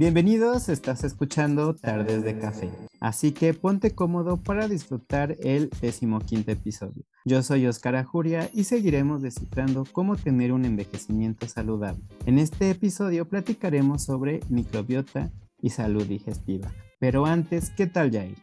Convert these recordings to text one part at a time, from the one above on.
Bienvenidos, estás escuchando Tardes de Café, así que ponte cómodo para disfrutar el decimoquinto episodio. Yo soy Oscar Ajuria y seguiremos descifrando cómo tener un envejecimiento saludable. En este episodio platicaremos sobre microbiota y salud digestiva. Pero antes, ¿qué tal Jair?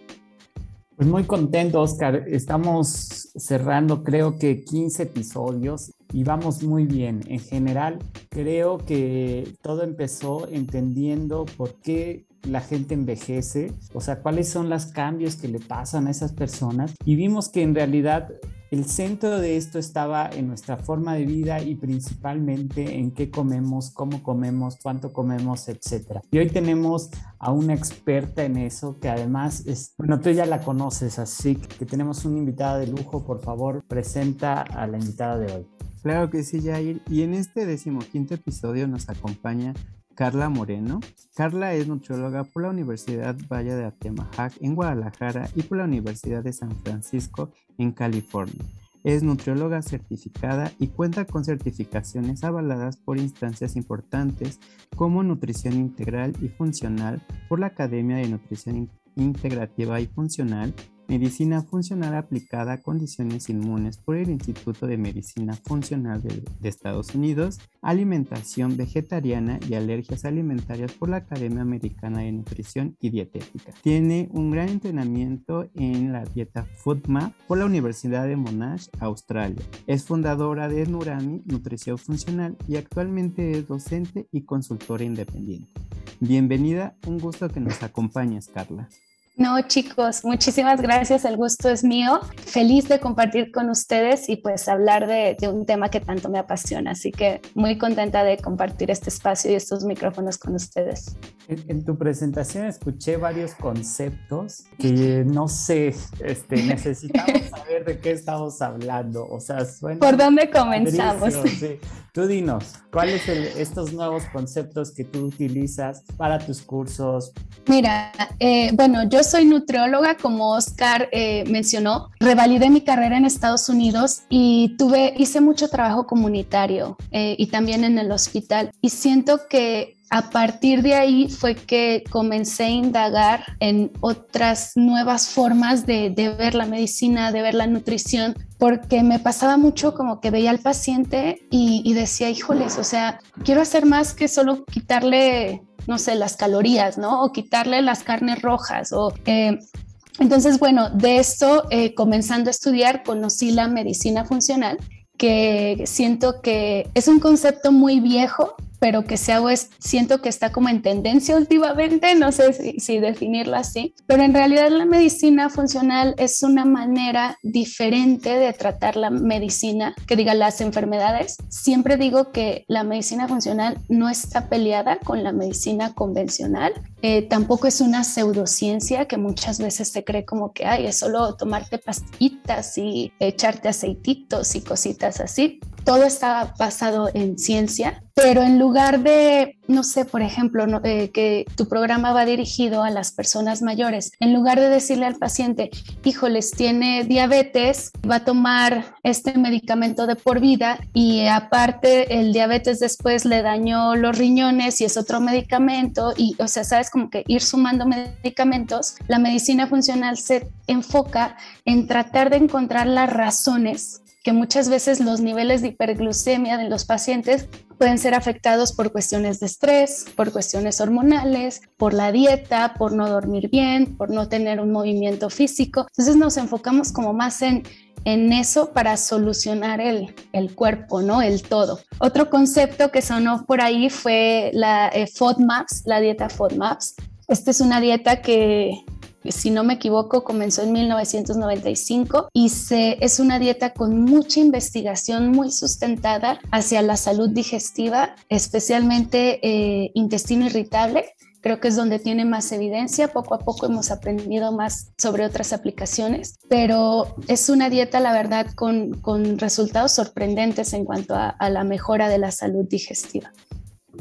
Pues muy contento, Oscar. Estamos cerrando creo que 15 episodios y vamos muy bien. En general, creo que todo empezó entendiendo por qué la gente envejece, o sea, cuáles son los cambios que le pasan a esas personas y vimos que en realidad el centro de esto estaba en nuestra forma de vida y principalmente en qué comemos, cómo comemos, cuánto comemos, etc. Y hoy tenemos a una experta en eso que además es, bueno, tú ya la conoces, así que tenemos una invitada de lujo. Por favor, presenta a la invitada de hoy. Claro que sí, Jair. Y en este decimoquinto episodio nos acompaña Carla Moreno. Carla es nutrióloga por la Universidad Valle de Atemajac en Guadalajara y por la Universidad de San Francisco en California. Es nutrióloga certificada y cuenta con certificaciones avaladas por instancias importantes como Nutrición Integral y Funcional por la Academia de Nutrición Integrativa y Funcional Medicina Funcional aplicada a condiciones inmunes por el Instituto de Medicina Funcional de, Estados Unidos, Alimentación Vegetariana y Alergias Alimentarias por la Academia Americana de Nutrición y Dietética. Tiene un gran entrenamiento en la dieta FoodMap por la Universidad de Monash, Australia. Es fundadora de Nurami Nutrición Funcional y actualmente es docente y consultora independiente. Bienvenida, un gusto que nos acompañes, Carla. No, chicos, muchísimas gracias. El gusto es mío. Feliz de compartir con ustedes y pues hablar de, un tema que tanto me apasiona. Así que muy contenta de compartir este espacio y estos micrófonos con ustedes. En, tu presentación escuché varios conceptos que no sé, este, necesitamos saber de qué estamos hablando. O sea, ¿Por dónde comenzamos? Tú dinos, ¿cuáles son estos nuevos conceptos que tú utilizas para tus cursos? Mira, eh, bueno, yo soy nutrióloga, como Oscar eh, mencionó. Revalidé mi carrera en Estados Unidos y tuve, hice mucho trabajo comunitario eh, y también en el hospital. Y siento que a partir de ahí fue que comencé a indagar en otras nuevas formas de, ver la medicina, de ver la nutrición, porque me pasaba mucho como que veía al paciente y, y decía, híjoles, o sea, quiero hacer más que solo quitarle no sé, las calorías, ¿no? O quitarle las carnes rojas o... Eh, entonces, bueno, de esto, eh, comenzando a estudiar, conocí la medicina funcional, que siento que es un concepto muy viejo, pero que se hago es, siento que está como en tendencia últimamente, no sé si, si, definirlo así, pero en realidad la medicina funcional es una manera diferente de tratar la medicina, que diga las enfermedades. Siempre digo que la medicina funcional no está peleada con la medicina convencional, eh, tampoco es una pseudociencia que muchas veces se cree como que ay, es solo tomarte pastillitas y echarte aceititos y cositas así. Todo está basado en ciencia, pero en lugar de, no sé, por ejemplo, eh, que tu programa va dirigido a las personas mayores, en lugar de decirle al paciente, híjoles, tiene diabetes, va a tomar este medicamento de por vida y aparte el diabetes después le dañó los riñones y es otro medicamento y, o sea, sabes como que ir sumando medicamentos, la medicina funcional se enfoca en tratar de encontrar las razones que muchas veces los niveles de hiperglucemia de los pacientes pueden ser afectados por cuestiones de estrés, por cuestiones hormonales, por la dieta, por no dormir bien, por no tener un movimiento físico. Entonces nos enfocamos como más en en eso para solucionar el, el, cuerpo, ¿no? El todo. Otro concepto que sonó por ahí fue la eh, FODMAPs, la dieta FODMAPs. Esta es una dieta que, si no me equivoco, comenzó en 1995 y es una dieta con mucha investigación muy sustentada hacia la salud digestiva, especialmente eh, intestino irritable creo que es donde tiene más evidencia. Poco a poco hemos aprendido más sobre otras aplicaciones, pero es una dieta, la verdad, con, resultados sorprendentes en cuanto a la mejora de la salud digestiva.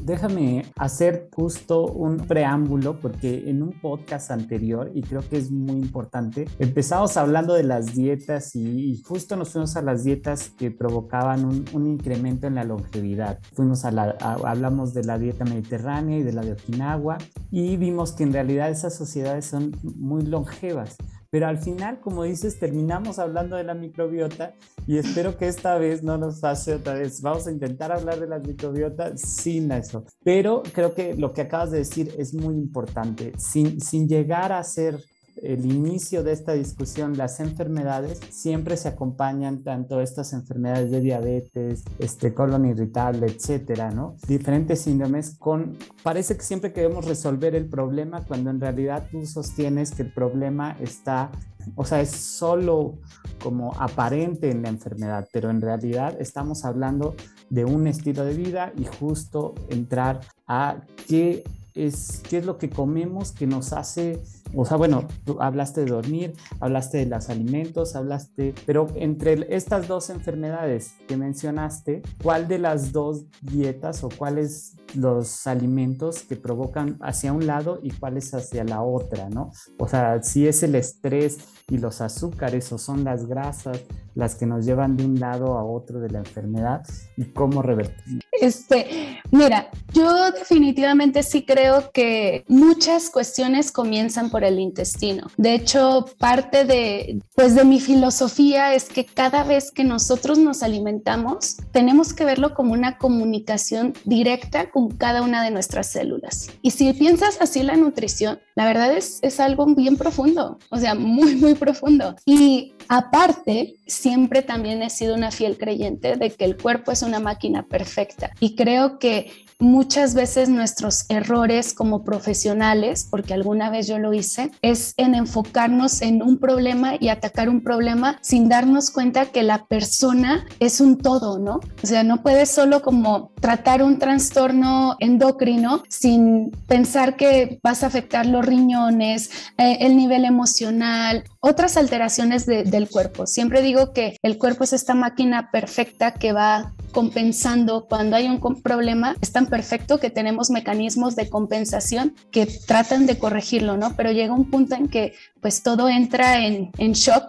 Déjame hacer justo un preámbulo porque en un podcast anterior, y creo que es muy importante, empezamos hablando de las dietas y, justo nos fuimos a las dietas que provocaban un, incremento en la longevidad. Fuimos a la, hablamos de la dieta mediterránea y de la de Okinawa y vimos que en realidad esas sociedades son muy longevas. Pero al final, como dices, terminamos hablando de la microbiota y espero que esta vez no nos pase otra vez. Vamos a intentar hablar de la microbiota sin eso. Pero creo que lo que acabas de decir es muy importante. Sin, sin llegar a ser el inicio de esta discusión, las enfermedades siempre se acompañan tanto estas enfermedades de diabetes, este colon irritable, etcétera, ¿no? Diferentes síndromes con parece que siempre queremos resolver el problema cuando en realidad tú sostienes que el problema está o sea, es solo como aparente en la enfermedad, pero en realidad estamos hablando de un estilo de vida y justo entrar a qué es, qué es lo que comemos que nos hace o sea, bueno, tú hablaste de dormir, hablaste de los alimentos, hablaste, pero entre estas dos enfermedades que mencionaste, ¿cuál de las dos dietas o cuáles los alimentos que provocan hacia un lado y cuáles hacia la otra, ¿no? O sea, si es el estrés y los azúcares o son las grasas las que nos llevan de un lado a otro de la enfermedad y cómo revertir. Este, mira, yo definitivamente sí creo que muchas cuestiones comienzan por el intestino. De hecho, parte de, pues de mi filosofía es que cada vez que nosotros nos alimentamos, tenemos que verlo como una comunicación directa con cada una de nuestras células. Y si piensas así la nutrición, la verdad es, es algo bien profundo, o sea, muy, muy profundo. Y aparte, siempre también he sido una fiel creyente de que el cuerpo es una máquina perfecta. Y creo que muchas veces nuestros errores como profesionales, porque alguna vez yo lo hice, es en enfocarnos en un problema y atacar un problema sin darnos cuenta que la persona es un todo, ¿no? O sea, no puedes solo como tratar un trastorno endocrino sin pensar que vas a afectar los riñones, eh, el nivel emocional, otras alteraciones del cuerpo. Siempre digo que el cuerpo es esta máquina perfecta que va compensando cuando hay un problema. Es perfecto que tenemos mecanismos de compensación que tratan de corregirlo, ¿no? Pero llega un punto en que pues todo entra en, shock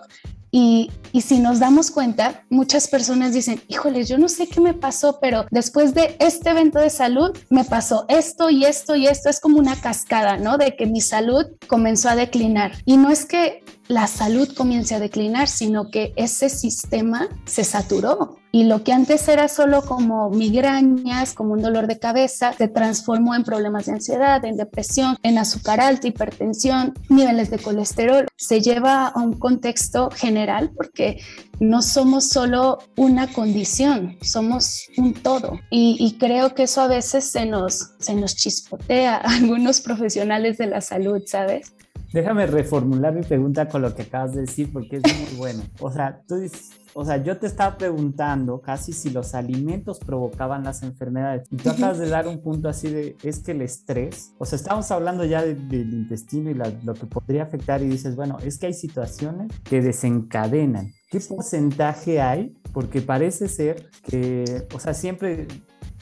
y, y, si nos damos cuenta, muchas personas dicen, híjoles, yo no sé qué me pasó, pero después de este evento de salud me pasó esto y esto y esto. Es como una cascada, ¿no? De que mi salud comenzó a declinar. Y no es que la salud comience a declinar, sino que ese sistema se saturó y lo que antes era solo como migrañas, como un dolor de cabeza, se transformó en problemas de ansiedad, en depresión, en azúcar alta, hipertensión, niveles de colesterol. Se lleva a un contexto general porque no somos solo una condición, somos un todo. Y, creo que eso a veces se nos, se nos chispotea a algunos profesionales de la salud, ¿sabes? Déjame reformular mi pregunta con lo que acabas de decir porque es muy bueno. O sea, tú dices, o sea, yo te estaba preguntando casi si los alimentos provocaban las enfermedades y tú acabas de dar un punto así de, es que el estrés, o sea, estamos hablando ya del intestino y lo que podría afectar y dices, bueno, es que hay situaciones que desencadenan. ¿Qué porcentaje hay? Porque parece ser que, o sea, siempre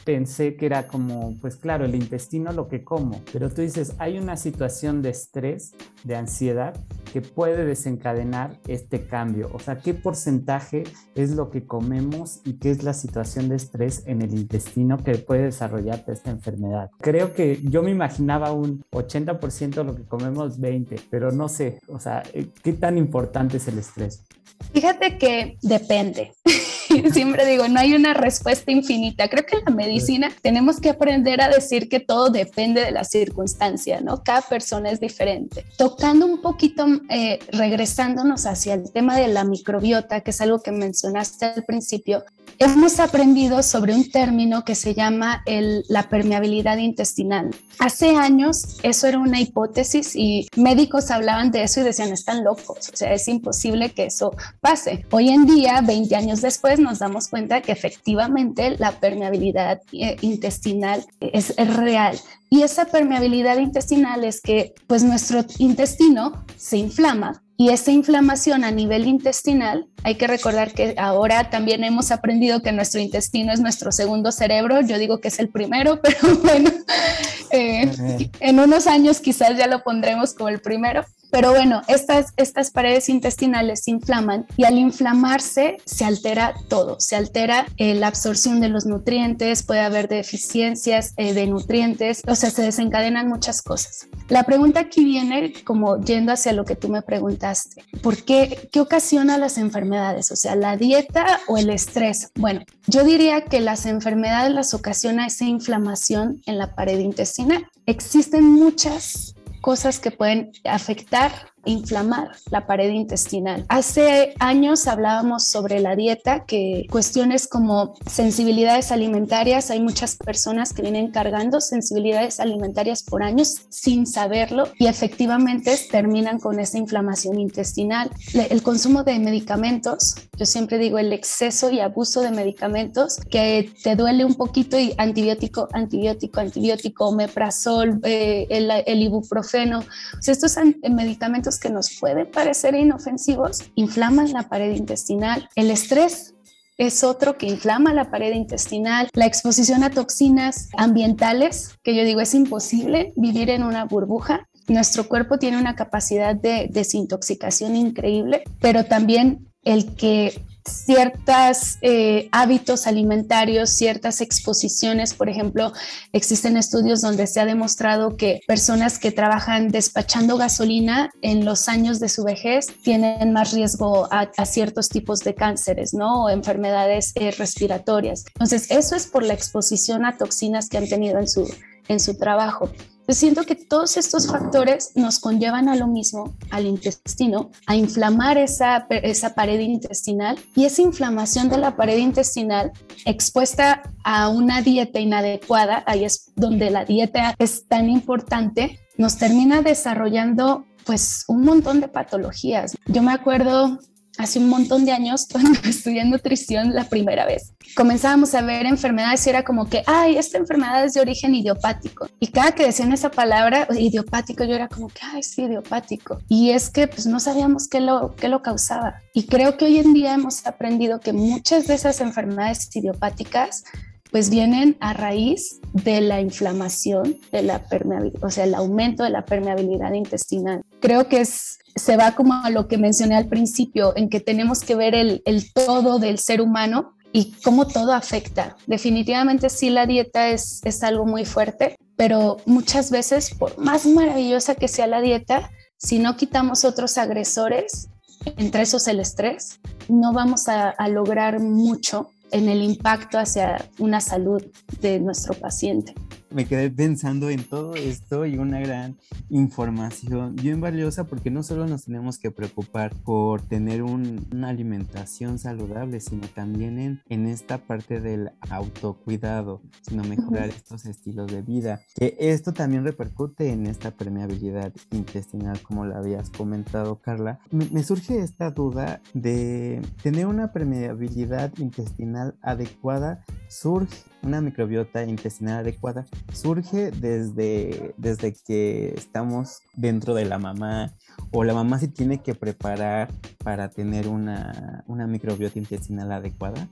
pensé que era como, pues claro, el intestino lo que como, pero tú dices, hay una situación de estrés, de ansiedad, que puede desencadenar este cambio. O sea, ¿qué porcentaje es lo que comemos y qué es la situación de estrés en el intestino que puede desarrollar esta enfermedad? Creo que yo me imaginaba un 80% de lo que comemos, 20%, pero no sé, o sea, ¿qué tan importante es el estrés? Fíjate que depende. Siempre digo, no hay una respuesta infinita. Creo que en la medicina tenemos que aprender a decir que todo depende de la circunstancia, ¿no? Cada persona es diferente. Tocando un poquito, eh, regresándonos hacia el tema de la microbiota, que es algo que mencionaste al principio, hemos aprendido sobre un término que se llama la permeabilidad intestinal. Hace años eso era una hipótesis y médicos hablaban de eso y decían, están locos, o sea, es imposible que eso pase. Hoy en día, 20 años después, nos damos cuenta que efectivamente la permeabilidad eh, intestinal es, es real. Y esa permeabilidad intestinal es que pues nuestro intestino se inflama Y esa inflamación a nivel intestinal, hay que recordar que ahora también hemos aprendido que nuestro intestino es nuestro segundo cerebro. Yo digo que es el primero, pero bueno, eh, en unos años quizás ya lo pondremos como el primero. Pero bueno, estas, estas paredes intestinales se inflaman y al inflamarse se altera todo, se altera eh, la absorción de los nutrientes, puede haber deficiencias eh, de nutrientes, o sea, se desencadenan muchas cosas. La pregunta aquí viene como yendo hacia lo que tú me preguntaste, ¿por qué? ¿Qué ocasiona las enfermedades? O sea, la dieta o el estrés. Bueno, yo diría que las enfermedades las ocasiona esa inflamación en la pared intestinal. Existen muchas cosas que pueden afectar inflamar la pared intestinal. Hace años hablábamos sobre la dieta, que cuestiones como sensibilidades alimentarias, hay muchas personas que vienen cargando sensibilidades alimentarias por años sin saberlo y efectivamente terminan con esa inflamación intestinal. El consumo de medicamentos, yo siempre digo el exceso y abuso de medicamentos, que te duele un poquito y antibiótico, antibiótico, antibiótico, omeprazol, eh, el, el, ibuprofeno, estos medicamentos que nos pueden parecer inofensivos inflaman la pared intestinal. El estrés es otro que inflama la pared intestinal. La exposición a toxinas ambientales, que yo digo es imposible vivir en una burbuja. Nuestro cuerpo tiene una capacidad de desintoxicación increíble, pero también el que ciertos eh, hábitos alimentarios, ciertas exposiciones. Por ejemplo, existen estudios donde se ha demostrado que personas que trabajan despachando gasolina en los años de su vejez tienen más riesgo a, ciertos tipos de cánceres, ¿no? O enfermedades eh, respiratorias. Entonces, eso es por la exposición a toxinas que han tenido en su, en su trabajo siento que todos estos factores nos conllevan a lo mismo, al intestino, a inflamar esa, esa pared intestinal y esa inflamación de la pared intestinal expuesta a una dieta inadecuada, ahí es donde la dieta es tan importante, nos termina desarrollando pues un montón de patologías. Yo me acuerdo hace un montón de años, cuando estudié nutrición la primera vez, comenzábamos a ver enfermedades y era como que, ay, esta enfermedad es de origen idiopático. Y cada que decían esa palabra, idiopático, yo era como que, ay, sí, idiopático. Y es que pues no sabíamos qué lo, qué lo causaba. Y creo que hoy en día hemos aprendido que muchas de esas enfermedades idiopáticas pues vienen a raíz de la inflamación, de la o sea, el aumento de la permeabilidad intestinal. Creo que se va como a lo que mencioné al principio, en que tenemos que ver el, todo del ser humano y cómo todo afecta. Definitivamente sí la dieta es, algo muy fuerte, pero muchas veces, por más maravillosa que sea la dieta, si no quitamos otros agresores, entre esos el estrés, no vamos a lograr mucho en el impacto hacia una salud de nuestro paciente me quedé pensando en todo esto y una gran información bien valiosa porque no solo nos tenemos que preocupar por tener una alimentación saludable, sino también en, en esta parte del autocuidado, sino mejorar estos estilos de vida. Que esto también repercute en esta permeabilidad intestinal, como lo habías comentado, Carla. Me, me surge esta duda de tener una permeabilidad intestinal adecuada, surge una microbiota intestinal adecuada surge desde, desde que estamos dentro de la mamá o la mamá se tiene que preparar para tener una, una microbiota intestinal adecuada.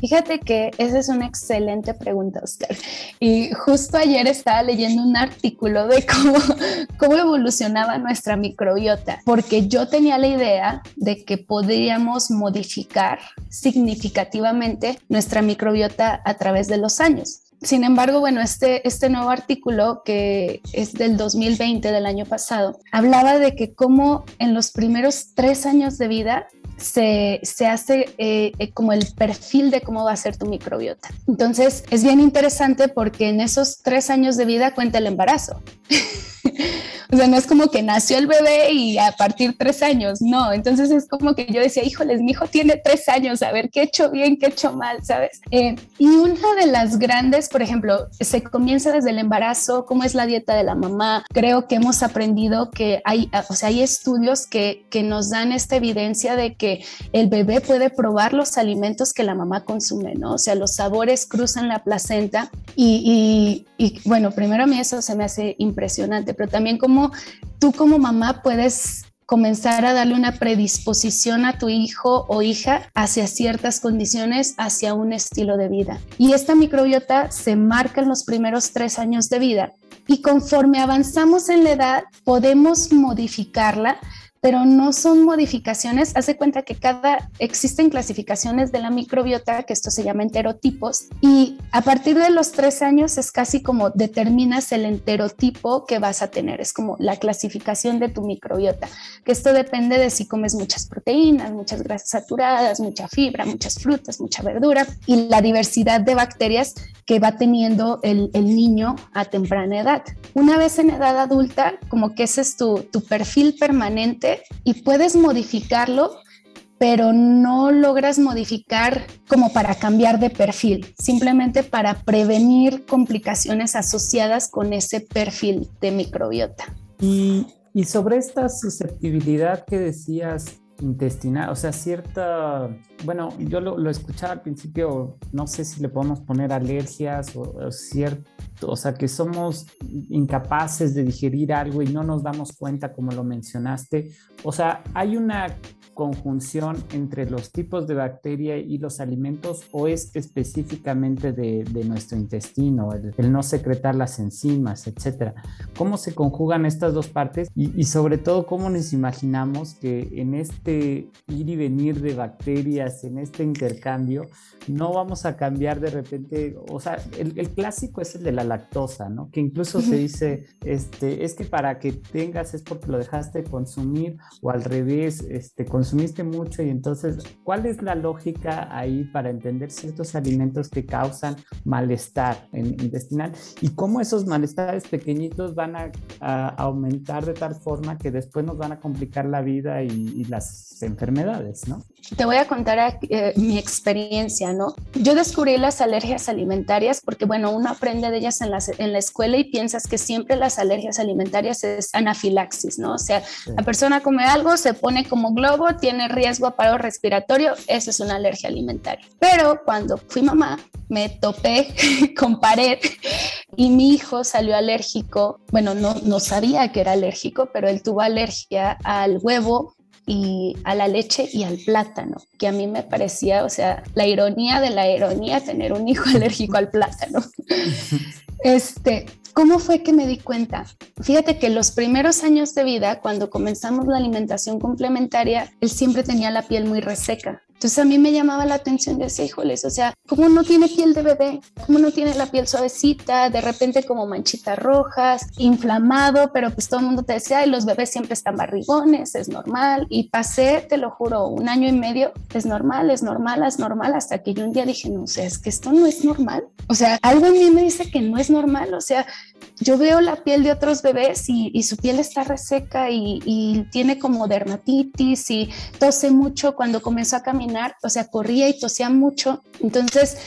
Fíjate que esa es una excelente pregunta, Oscar. Y justo ayer estaba leyendo un artículo de cómo, cómo evolucionaba nuestra microbiota, porque yo tenía la idea de que podríamos modificar significativamente nuestra microbiota a través de los años. Sin embargo, bueno, este, este nuevo artículo que es del 2020, del año pasado, hablaba de que como en los primeros tres años de vida se, hace eh, eh, como el perfil de cómo va a ser tu microbiota. Entonces, es bien interesante porque en esos tres años de vida cuenta el embarazo. O sea, no es como que nació el bebé y a partir tres años, no. Entonces es como que yo decía, híjoles, mi hijo tiene tres años, a ver qué he hecho bien, qué he hecho mal, ¿sabes? Eh, y una de las grandes, por ejemplo, se comienza desde el embarazo, cómo es la dieta de la mamá. Creo que hemos aprendido que hay, o sea, hay estudios que, que nos dan esta evidencia de que el bebé puede probar los alimentos que la mamá consume, ¿no? O sea, los sabores cruzan la placenta y, y, y bueno, primero a mí eso se me hace impresionante, pero también como tú como mamá puedes comenzar a darle una predisposición a tu hijo o hija hacia ciertas condiciones, hacia un estilo de vida. Y esta microbiota se marca en los primeros tres años de vida y conforme avanzamos en la edad podemos modificarla pero no son modificaciones. Hace cuenta que cada existen clasificaciones de la microbiota, que esto se llama enterotipos, y a partir de los tres años es casi como determinas el enterotipo que vas a tener. Es como la clasificación de tu microbiota, que esto depende de si comes muchas proteínas, muchas grasas saturadas, mucha fibra, muchas frutas, mucha verdura y la diversidad de bacterias que va teniendo el, niño a temprana edad. Una vez en edad adulta, como que ese es tu, tu perfil permanente y puedes modificarlo pero no logras modificar como para cambiar de perfil, simplemente para prevenir complicaciones asociadas con ese perfil de microbiota. Y, sobre esta susceptibilidad que decías, intestinal, o sea, cierta, bueno, yo lo, lo, escuchaba al principio, no sé si le podemos poner alergias o, cierto, o sea, que somos incapaces de digerir algo y no nos damos cuenta, como lo mencionaste. O sea, hay una conjunción entre los tipos de bacteria y los alimentos o es específicamente de, nuestro intestino, el, no secretar las enzimas, etcétera? ¿Cómo se conjugan estas dos partes y sobre todo cómo nos imaginamos que en este ir y venir de bacterias, en este intercambio, no vamos a cambiar de repente, o sea, el, el clásico es el de la lactosa, ¿no? Que incluso se dice, este, es que para que tengas es porque lo dejaste consumir o al revés, este, consumiste mucho y entonces, ¿cuál es la lógica ahí para entender ciertos alimentos que causan malestar intestinal y cómo esos malestares pequeñitos van a, a, aumentar de tal forma que después nos van a complicar la vida y, y las enfermedades, ¿no? Te voy a contar eh, mi experiencia, ¿no? Yo descubrí las alergias alimentarias porque, bueno, uno aprende de ellas en la, en la escuela y piensas que siempre las alergias alimentarias es anafilaxis, ¿no? O sea, sí. la persona come algo, se pone como globo, tiene riesgo a paro respiratorio, eso es una alergia alimentaria. Pero cuando fui mamá, me topé con pared y mi hijo salió alérgico, bueno, no, no sabía que era alérgico, pero él tuvo alergia al huevo, y a la leche y al plátano, que a mí me parecía, o sea, la ironía de la ironía tener un hijo alérgico al plátano. Este, ¿cómo fue que me di cuenta? Fíjate que los primeros años de vida, cuando comenzamos la alimentación complementaria, él siempre tenía la piel muy reseca. Entonces a mí me llamaba la atención, decía, híjoles, o sea, ¿cómo no tiene piel de bebé? ¿Cómo no tiene la piel suavecita? De repente como manchitas rojas, inflamado, pero pues todo el mundo te decía, ay, los bebés siempre están barrigones, es normal. Y pasé, te lo juro, un año y medio, es normal, es normal, es normal, hasta que yo un día dije, no sé, es que esto no es normal. O sea, algo en mí me dice que no es normal, o sea, yo veo la piel de otros bebés y, su piel está reseca y, tiene como dermatitis y tose mucho cuando comenzó a caminar, o sea, corría y tosía mucho, entonces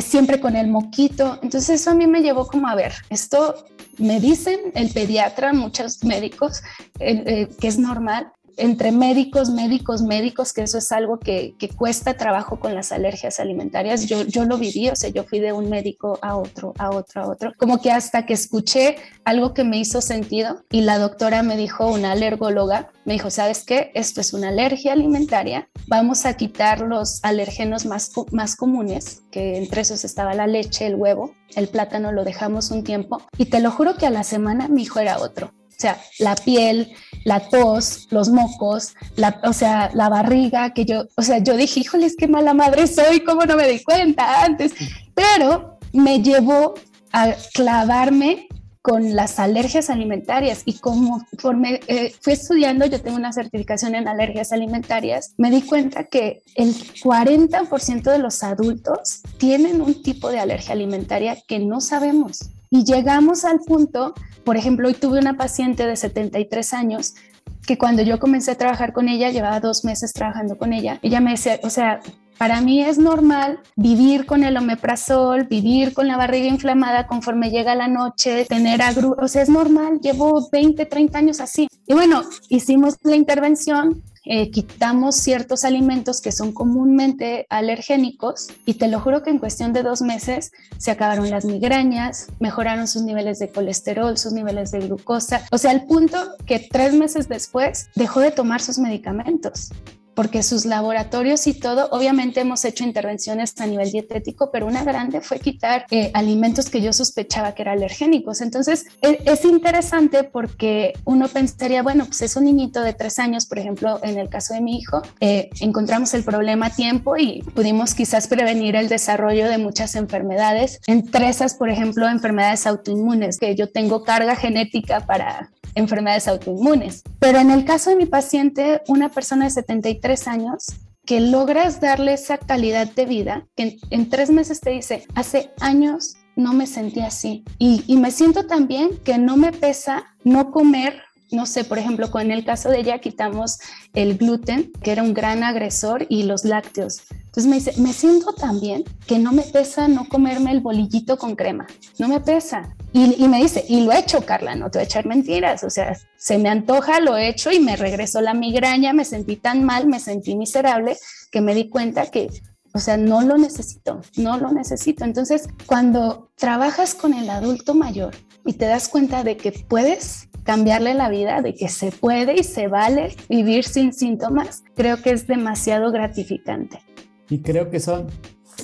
siempre con el moquito, entonces eso a mí me llevó como a ver, esto me dicen el pediatra, muchos médicos, eh, eh, que es normal, entre médicos, médicos, médicos, que eso es algo que, cuesta trabajo con las alergias alimentarias. Yo, yo lo viví, o sea, yo fui de un médico a otro, a otro, a otro, como que hasta que escuché algo que me hizo sentido y la doctora me dijo, una alergóloga, me dijo, ¿sabes qué? Esto es una alergia alimentaria, vamos a quitar los alergenos más, más comunes, que entre esos estaba la leche, el huevo, el plátano lo dejamos un tiempo y te lo juro que a la semana mi hijo era otro. O sea, la piel, la tos, los mocos, la, o sea, la barriga, que yo, o sea, yo dije, híjoles, qué mala madre soy, ¿cómo no me di cuenta antes? Pero me llevó a clavarme con las alergias alimentarias y conforme eh, fui estudiando, yo tengo una certificación en alergias alimentarias, me di cuenta que el 40% de los adultos tienen un tipo de alergia alimentaria que no sabemos. Y llegamos al punto, por ejemplo, hoy tuve una paciente de 73 años que cuando yo comencé a trabajar con ella, llevaba dos meses trabajando con ella, ella me decía, o sea, para mí es normal vivir con el omeprazol, vivir con la barriga inflamada conforme llega la noche, tener agru, o sea, es normal, llevo 20, 30 años así. Y bueno, hicimos la intervención, eh, quitamos ciertos alimentos que son comúnmente alergénicos y te lo juro que en cuestión de dos meses se acabaron las migrañas, mejoraron sus niveles de colesterol, sus niveles de glucosa, o sea, al punto que tres meses después dejó de tomar sus medicamentos porque sus laboratorios y todo, obviamente hemos hecho intervenciones a nivel dietético, pero una grande fue quitar eh, alimentos que yo sospechaba que eran alergénicos. Entonces, e, es, interesante porque uno pensaría, bueno, pues es un niñito de tres años, por ejemplo, en el caso de mi hijo, eh, encontramos el problema a tiempo y pudimos quizás prevenir el desarrollo de muchas enfermedades, entre esas, por ejemplo, enfermedades autoinmunes, que yo tengo carga genética para enfermedades autoinmunes. Pero en el caso de mi paciente, una persona de 73 años, que logras darle esa calidad de vida, que en, tres meses te dice, hace años no me sentí así. Y, y me siento también que no me pesa no comer no sé, por ejemplo, con el caso de ella quitamos el gluten, que era un gran agresor, y los lácteos. Entonces me dice, me siento tan bien que no me pesa no comerme el bolillito con crema, no me pesa. Y, me dice, y lo he hecho, Carla, no te voy a echar mentiras, o sea, se me antoja, lo he hecho y me regresó la migraña, me sentí tan mal, me sentí miserable, que me di cuenta que o sea, no lo necesito, no lo necesito. Entonces, cuando trabajas con el adulto mayor y te das cuenta de que puedes cambiarle la vida, de que se puede y se vale vivir sin síntomas, creo que es demasiado gratificante. Y creo que son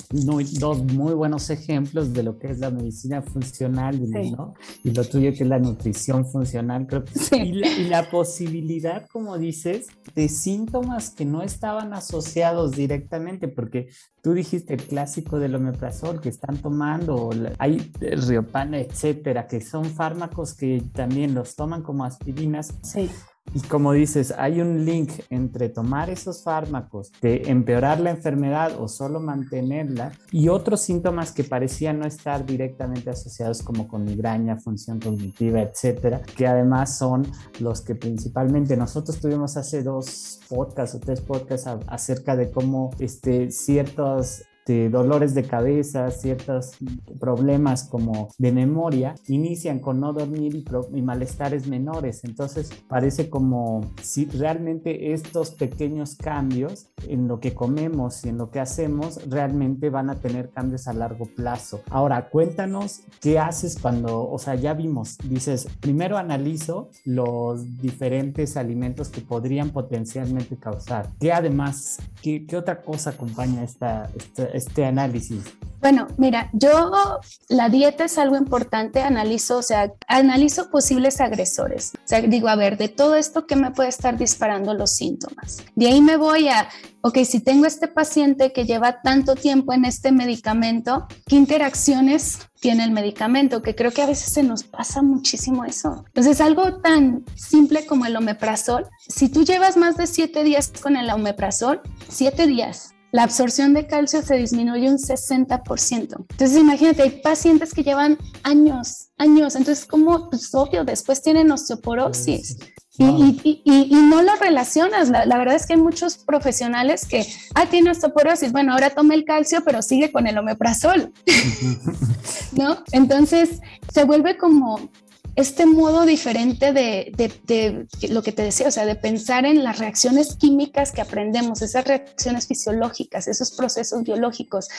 dos muy buenos ejemplos de lo que es la medicina funcional, ¿no? Y lo tuyo que es la nutrición funcional, creo que sí. y, la, y la posibilidad, como dices, de síntomas que no estaban asociados directamente, porque tú dijiste el clásico del omeprazol que están tomando, hay riopana, etcétera, que son fármacos que también los toman como aspirinas. Sí y como dices, hay un link entre tomar esos fármacos, de empeorar la enfermedad o solo mantenerla, y otros síntomas que parecían no estar directamente asociados como con migraña, función cognitiva, etcétera, que además son los que principalmente nosotros tuvimos hace dos podcasts o tres podcasts acerca de cómo este, ciertos este, dolores de cabeza, ciertos problemas como de memoria, inician con no dormir y, malestares menores. Entonces parece como si realmente estos pequeños cambios en lo que comemos y en lo que hacemos realmente van a tener cambios a largo plazo. Ahora, cuéntanos qué haces cuando, o sea, ya vimos, dices, primero analizo los diferentes alimentos que podrían potencialmente causar. ¿Qué además, qué, qué otra cosa acompaña esta, esta este análisis? Bueno, mira, yo la dieta es algo importante, analizo, o sea, analizo posibles agresores. O sea, digo, a ver, de todo esto, ¿qué me puede estar disparando los síntomas? De ahí me voy a, ok, si tengo este paciente que lleva tanto tiempo en este medicamento, ¿qué interacciones tiene el medicamento? Que creo que a veces se nos pasa muchísimo eso. Entonces, algo tan simple como el omeprazol, si tú llevas más de siete días con el omeprazol, siete días, la absorción de calcio se disminuye un 60%. Entonces, imagínate, hay pacientes que llevan años, años, entonces, como, pues obvio, después tienen osteoporosis. Y, y, no lo relacionas. La, verdad es que hay muchos profesionales que, ah, tiene osteoporosis, bueno, ahora toma el calcio, pero sigue con el omeprazol, ¿no? Entonces se vuelve como este modo diferente de, lo que te decía, o sea, de pensar en las reacciones químicas que aprendemos, esas reacciones fisiológicas, esos procesos biológicos,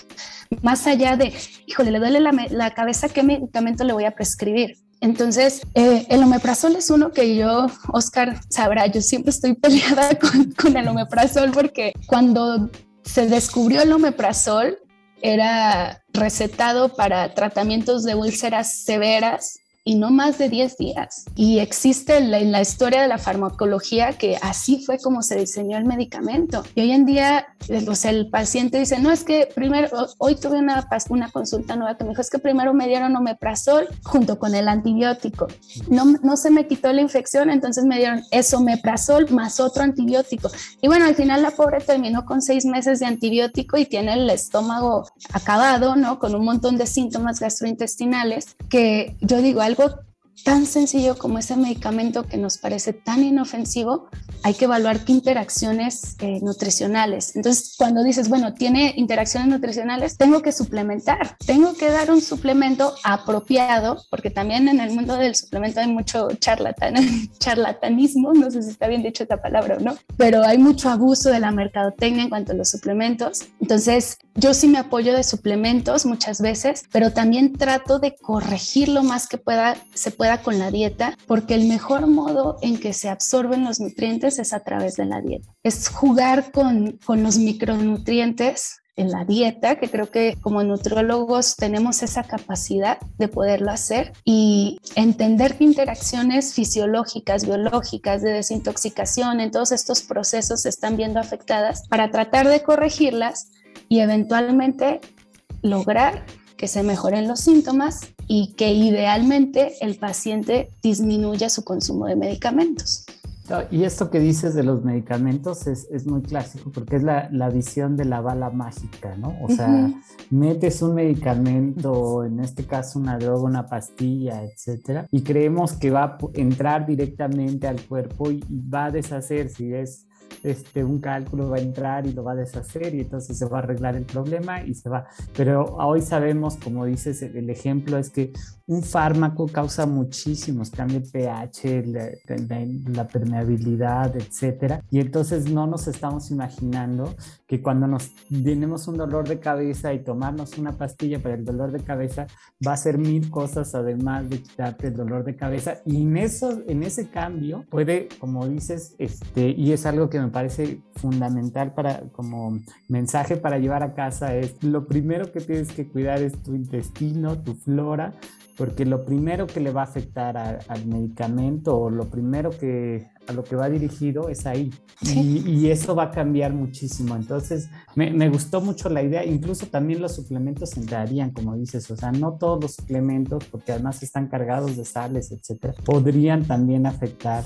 más allá de, híjole, le duele la, la cabeza, ¿qué medicamento le voy a prescribir? Entonces, eh, el omeprazol es uno que yo, Oscar, sabrá, yo siempre estoy peleada con, con el omeprazol porque cuando se descubrió el omeprazol, era recetado para tratamientos de úlceras severas y no más de 10 días. Y existe en la historia de la farmacología que así fue como se diseñó el medicamento. Y hoy en día, eh, o sea, el paciente dice, no, es que primero, hoy tuve una, una consulta nueva que me dijo, es que primero me dieron omeprazol junto con el antibiótico. No, no se me quitó la infección, entonces me dieron esomeprazol más otro antibiótico. Y bueno, al final la pobre terminó con seis meses de antibiótico y tiene el estómago acabado, ¿no? Con un montón de síntomas gastrointestinales que yo digo, algo tan sencillo como ese medicamento que nos parece tan inofensivo, hay que evaluar qué interacciones eh, nutricionales. Entonces, cuando dices, bueno, tiene interacciones nutricionales, tengo que suplementar, tengo que dar un suplemento apropiado, porque también en el mundo del suplemento hay mucho charlatan, charlatanismo, no sé si está bien dicho esta palabra o no, pero hay mucho abuso de la mercadotecnia en cuanto a los suplementos. Entonces, yo sí me apoyo de suplementos muchas veces, pero también trato de corregir lo más que pueda, se pueda con la dieta, porque el mejor modo en que se absorben los nutrientes es a través de la dieta. Es jugar con, con los micronutrientes en la dieta, que creo que como nutriólogos tenemos esa capacidad de poderlo hacer y entender qué interacciones fisiológicas, biológicas, de desintoxicación en todos estos procesos se están viendo afectadas para tratar de corregirlas y eventualmente lograr que se mejoren los síntomas y que idealmente el paciente disminuya su consumo de medicamentos. Y esto que dices de los medicamentos es, es muy clásico porque es la, la, visión de la bala mágica, ¿no? O sea, metes un medicamento, en este caso una droga, una pastilla, etcétera, y creemos que va a entrar directamente al cuerpo y, y va a deshacer si es este, un cálculo va a entrar y lo va a deshacer y entonces se va a arreglar el problema y se va. Pero hoy sabemos, como dices, el ejemplo es que un fármaco causa muchísimos cambios de pH, la, permeabilidad, etcétera. Y entonces no nos estamos imaginando que cuando nos tenemos un dolor de cabeza y tomarnos una pastilla para el dolor de cabeza va a hacer mil cosas además de quitarte el dolor de cabeza. Y en, eso, en ese cambio puede, como dices, este, y es algo que me parece fundamental para como mensaje para llevar a casa es lo primero que tienes que cuidar es tu intestino, tu flora, porque lo primero que le va a afectar al medicamento o lo primero que a lo que va dirigido es ahí. Y, eso va a cambiar muchísimo. Entonces me, me, gustó mucho la idea, incluso también los suplementos entrarían, como dices, o sea, no todos los suplementos, porque además están cargados de sales, etcétera, podrían también afectar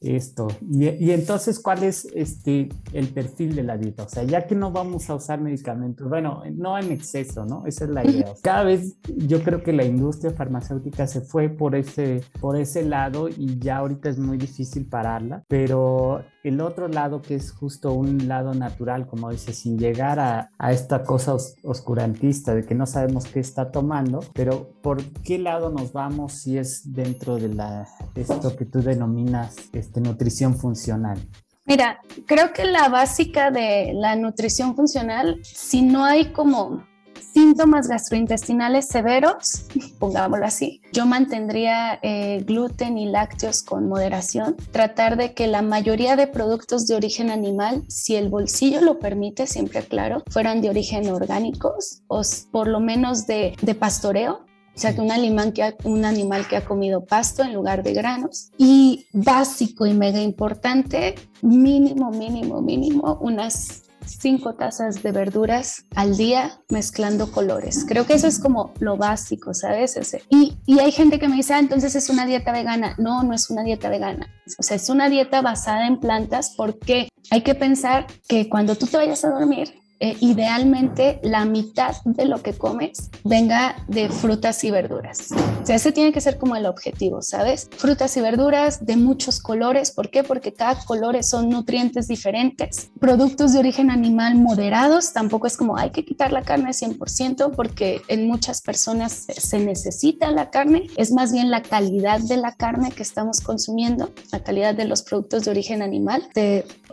esto. Y, y, entonces, ¿cuál es este, el perfil de la dieta? O sea, ya que no vamos a usar medicamentos, bueno, no en exceso, ¿no? Esa es la idea. Cada vez yo creo que la industria farmacéutica se fue por ese, por ese lado y ya ahorita es muy difícil pararla, pero el otro lado que es justo un lado natural, como dice, sin llegar a, a esta cosa oscurantista de que no sabemos qué está tomando, pero ¿por qué lado nos vamos si es dentro de la, esto que tú denominas este, nutrición funcional? Mira, creo que la básica de la nutrición funcional, si no hay como síntomas gastrointestinales severos, pongámoslo así, yo mantendría eh, gluten y lácteos con moderación, tratar de que la mayoría de productos de origen animal, si el bolsillo lo permite, siempre claro, fueran de origen orgánicos o por lo menos de, de pastoreo, o sea, que un animal que, ha, un animal que ha comido pasto en lugar de granos. Y básico y mega importante, mínimo, mínimo, mínimo, unas cinco tazas de verduras al día mezclando colores. Creo que eso es como lo básico, ¿sabes? Y, y hay gente que me dice, ah, entonces es una dieta vegana. No, no es una dieta vegana. O sea, es una dieta basada en plantas porque hay que pensar que cuando tú te vayas a dormir, eh, idealmente la mitad de lo que comes venga de frutas y verduras. O sea, ese tiene que ser como el objetivo, ¿sabes? Frutas y verduras de muchos colores. ¿Por qué? Porque cada color son nutrientes diferentes. Productos de origen animal moderados, tampoco es como hay que quitar la carne 100% porque en muchas personas se necesita la carne. Es más bien la calidad de la carne que estamos consumiendo, la calidad de los productos de origen animal.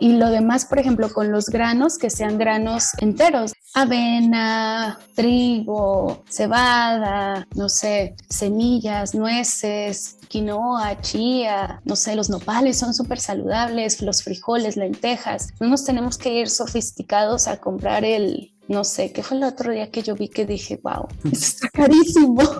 Y lo demás, por ejemplo, con los granos, que sean granos enteros. Avena, trigo, cebada, no sé, semillas, nueces, quinoa, chía, no sé, los nopales son súper saludables, los frijoles, lentejas. No nos tenemos que ir sofisticados a comprar el, no sé, ¿qué fue el otro día que yo vi que dije, wow, esto está carísimo?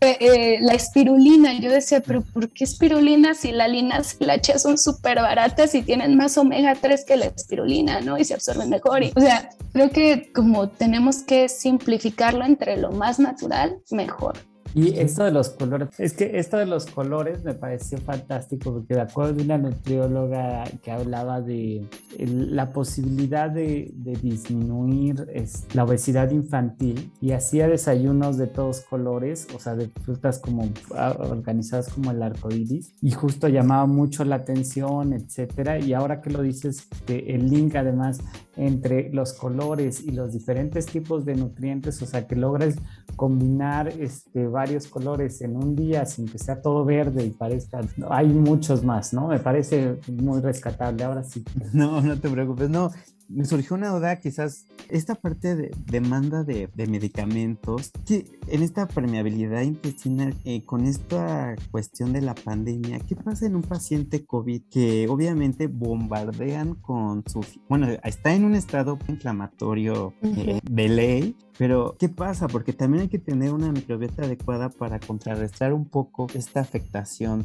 Eh, eh, la espirulina, yo decía, pero ¿por qué espirulina si la lina y la chía son súper baratas y tienen más omega 3 que la espirulina, ¿no? Y se absorben mejor. Y, o sea, creo que como tenemos que simplificarlo entre lo más natural, mejor. Y esto de los colores, es que esto de los colores me pareció fantástico porque de acuerdo de una nutrióloga que hablaba de la posibilidad de, disminuir la obesidad infantil y hacía desayunos de todos colores, o sea, de frutas como ah, organizadas como el arco iris y justo llamaba mucho la atención, etcétera. Y ahora que lo dices, el link además entre los colores y los diferentes tipos de nutrientes, o sea, que logres combinar este, varios colores en un día sin que sea todo verde y parezca, hay muchos más, ¿no? Me parece muy rescatable, ahora sí. No, no te preocupes, no, me surgió una duda, quizás esta parte de demanda de, medicamentos, que en esta permeabilidad intestinal, eh, con esta cuestión de la pandemia, ¿qué pasa en un paciente COVID que obviamente bombardean con su, bueno, está en un estado inflamatorio eh, de ley, pero, ¿qué pasa? Porque también hay que tener una microbiota adecuada para contrarrestar un poco esta afectación.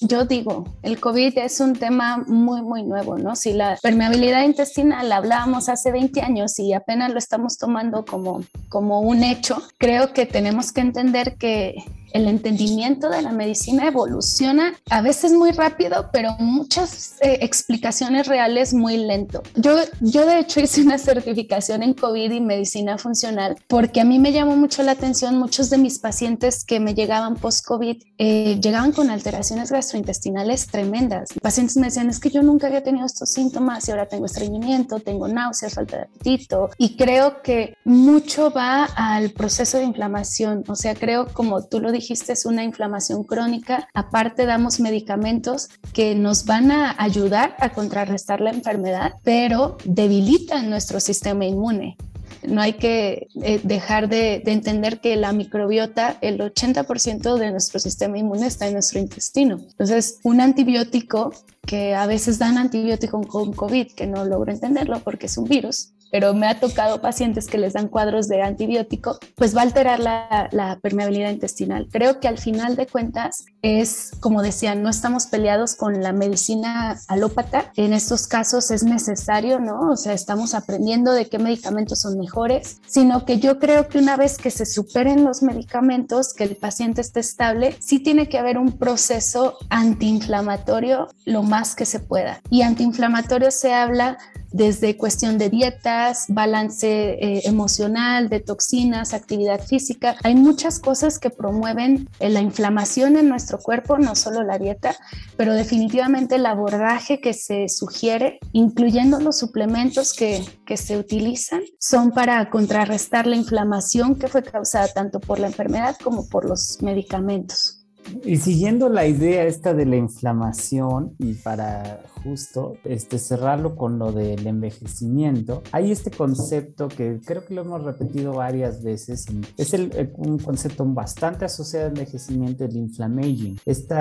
Yo digo, el COVID es un tema muy, muy nuevo, ¿no? Si la permeabilidad intestinal la hablábamos hace 20 años y apenas lo estamos tomando como, como un hecho, creo que tenemos que entender que el entendimiento de la medicina evoluciona a veces muy rápido, pero muchas eh, explicaciones reales muy lento. Yo, yo de hecho hice una certificación en COVID y medicina funcional porque a mí me llamó mucho la atención muchos de mis pacientes que me llegaban post-COVID, eh, llegaban con alteraciones gastrointestinales tremendas. Pacientes me decían, es que yo nunca había tenido estos síntomas y ahora tengo estreñimiento, tengo náuseas, falta de apetito y creo que mucho va al proceso de inflamación. O sea, creo como tú lo dijiste, dijiste es una inflamación crónica. Aparte damos medicamentos que nos van a ayudar a contrarrestar la enfermedad, pero debilitan nuestro sistema inmune. No hay que eh, dejar de, entender que la microbiota, el 80% de nuestro sistema inmune está en nuestro intestino. Entonces, un antibiótico que a veces dan antibiótico con COVID, que no logro entenderlo porque es un virus, pero me ha tocado pacientes que les dan cuadros de antibiótico, pues va a alterar la, permeabilidad intestinal. Creo que al final de cuentas es, como decían, no estamos peleados con la medicina alópata. En estos casos es necesario, ¿no? O sea, estamos aprendiendo de qué medicamentos son mejores, sino que yo creo que una vez que se superen los medicamentos, que el paciente esté estable, sí tiene que haber un proceso antiinflamatorio lo más que se pueda. Y antiinflamatorio se habla desde cuestión de dietas, balance eh, emocional, de toxinas, actividad física. Hay muchas cosas que promueven eh, la inflamación en nuestro cuerpo, no solo la dieta, pero definitivamente el abordaje que se sugiere, incluyendo los suplementos que, que se utilizan, son para contrarrestar la inflamación que fue causada tanto por la enfermedad como por los medicamentos. Y siguiendo la idea esta de la inflamación y para justo este, cerrarlo con lo del envejecimiento, hay este concepto que creo que lo hemos repetido varias veces. Es el, un concepto bastante asociado al envejecimiento, el inflammaging. Este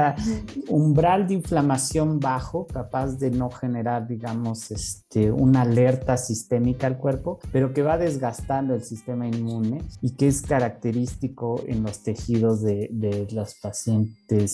umbral de inflamación bajo, capaz de no generar, digamos, este, una alerta sistémica al cuerpo, pero que va desgastando el sistema inmune y que es característico en los tejidos de, de los pacientes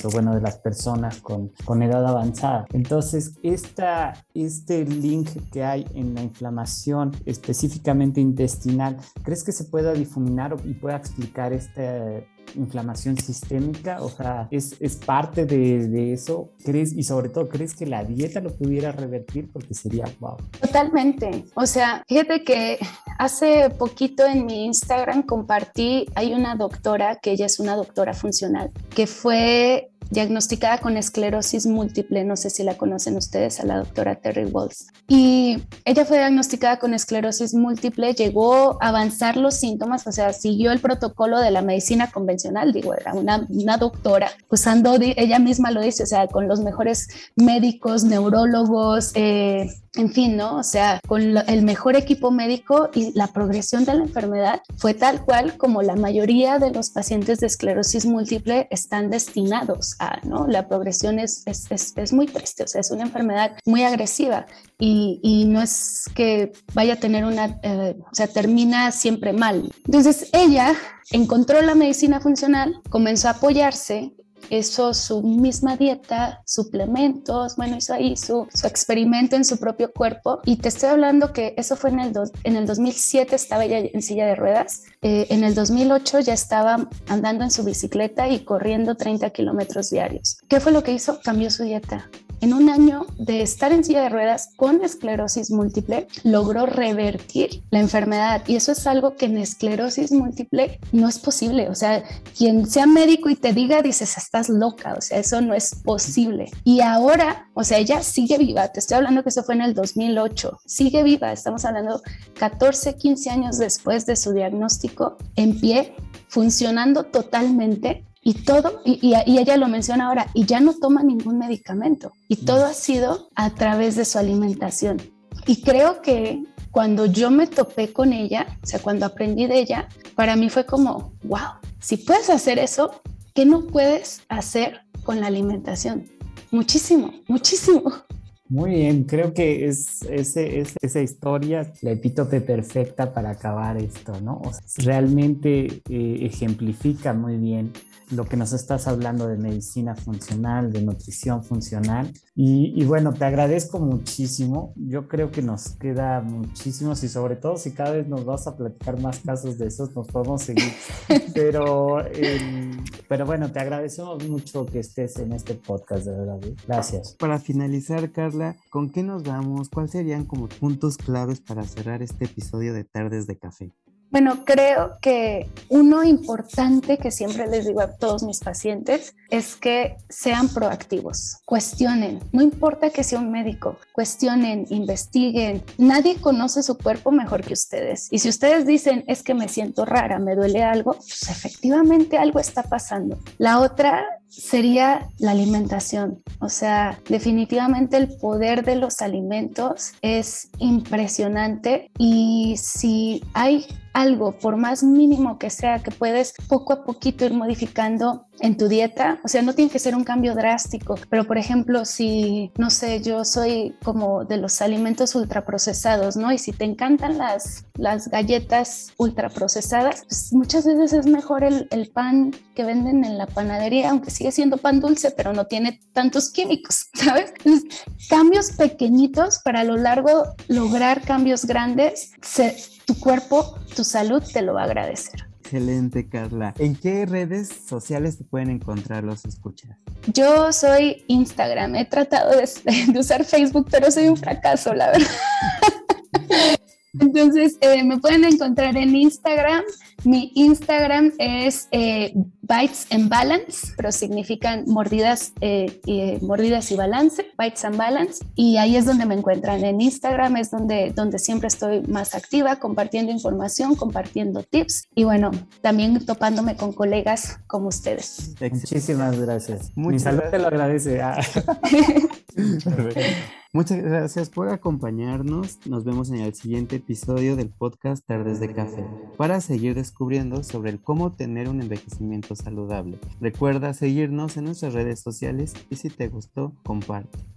o bueno, de las personas con, con edad avanzada. Entonces, esta, este link que hay en la inflamación específicamente intestinal, ¿crees que se pueda difuminar y pueda explicar este inflamación sistémica? O sea, ¿es, es parte de, de, eso? ¿Crees, y sobre todo, ¿crees que la dieta lo pudiera revertir? Porque sería wow. Totalmente. O sea, fíjate que hace poquito en mi Instagram compartí, hay una doctora, que ella es una doctora funcional, que fue diagnosticada con esclerosis múltiple, no sé si la conocen ustedes, a la doctora Terry Walls. Y ella fue diagnosticada con esclerosis múltiple, llegó a avanzar los síntomas, o sea, siguió el protocolo de la medicina convencional, digo, era una, una doctora, usando, ella misma lo dice, o sea, con los mejores médicos, neurólogos, eh, en fin, ¿no? O sea, con el mejor equipo médico y la progresión de la enfermedad fue tal cual como la mayoría de los pacientes de esclerosis múltiple están destinados ¿no? La progresión es, es, es, muy triste, o sea, es una enfermedad muy agresiva y, y no es que vaya a tener una, eh, o sea, termina siempre mal. Entonces, ella encontró la medicina funcional, comenzó a apoyarse hizo su misma dieta, suplementos, bueno, hizo ahí su, su experimento en su propio cuerpo. Y te estoy hablando que eso fue en el, en el 2007, estaba ella en silla de ruedas. Eh, en el 2008 ya estaba andando en su bicicleta y corriendo 30 kilómetros diarios. ¿Qué fue lo que hizo? Cambió su dieta en un año de estar en silla de ruedas con esclerosis múltiple, logró revertir la enfermedad. Y eso es algo que en esclerosis múltiple no es posible. O sea, quien sea médico y te diga, dices, estás loca. O sea, eso no es posible. Y ahora, o sea, ella sigue viva. Te estoy hablando que eso fue en el 2008. Sigue viva. Estamos hablando 14, 15 años después de su diagnóstico en pie, funcionando totalmente y todo, y, ella lo menciona ahora, y ya no toma ningún medicamento. Y mm. todo ha sido a través de su alimentación. Y creo que cuando yo me topé con ella, o sea, cuando aprendí de ella, para mí fue como, wow, si puedes hacer eso, ¿qué no puedes hacer con la alimentación? Muchísimo, muchísimo. Muy bien, creo que es, ese, esa historia la epítope perfecta para acabar esto, ¿no? realmente eh, ejemplifica muy bien lo que nos estás hablando de medicina funcional, de nutrición funcional. Y, bueno, te agradezco muchísimo. Yo creo que nos queda muchísimos y sobre todo si cada vez nos vas a platicar más casos de esos, nos podemos seguir. Pero, pero bueno, te agradecemos mucho que estés en este podcast, de verdad. ¿eh? Gracias. Para finalizar, Carla, ¿con qué nos vamos? ¿Cuáles serían como puntos claves para cerrar este episodio de Tardes de Café? Bueno, creo que uno importante que siempre les digo a todos mis pacientes es que sean proactivos, cuestionen, no importa que sea un médico, cuestionen, investiguen. Nadie conoce su cuerpo mejor que ustedes. Y si ustedes dicen, es que me siento rara, me duele algo, pues efectivamente algo está pasando. La otra sería la alimentación. O sea, definitivamente el poder de los alimentos es impresionante y si hay algo, por más mínimo que sea, que puedes poco a poquito ir modificando en tu dieta, o sea, no tiene que ser un cambio drástico, pero por ejemplo, si, no sé, yo soy como de los alimentos ultraprocesados, ¿no? Y si te encantan las, las galletas ultraprocesadas, pues muchas veces es mejor el, el pan que venden en la panadería, aunque sigue siendo pan dulce, pero no tiene tantos químicos, ¿sabes? cambios pequeñitos para a lo largo lograr cambios grandes, tu cuerpo, tu salud te lo va a agradecer. Excelente, Carla. ¿En qué redes sociales te pueden encontrar los escuchas? Yo soy Instagram. He tratado de, de usar Facebook, pero soy un fracaso, la verdad. Entonces, eh, me pueden encontrar en Instagram. Mi Instagram es eh, Bites and Balance, pero significan mordidas, eh, y, mordidas y balance, Bites and Balance. Y ahí es donde me encuentran. En Instagram es donde, donde siempre estoy más activa, compartiendo información, compartiendo tips y bueno, también topándome con colegas como ustedes. Muchísimas gracias. Mi salud te lo agradece. Ah. Muchas gracias por acompañarnos. Nos vemos en el siguiente episodio del podcast Tardes de Café para seguir descubriendo sobre el cómo tener un envejecimiento saludable. Recuerda seguirnos en nuestras redes sociales y si te gustó, comparte.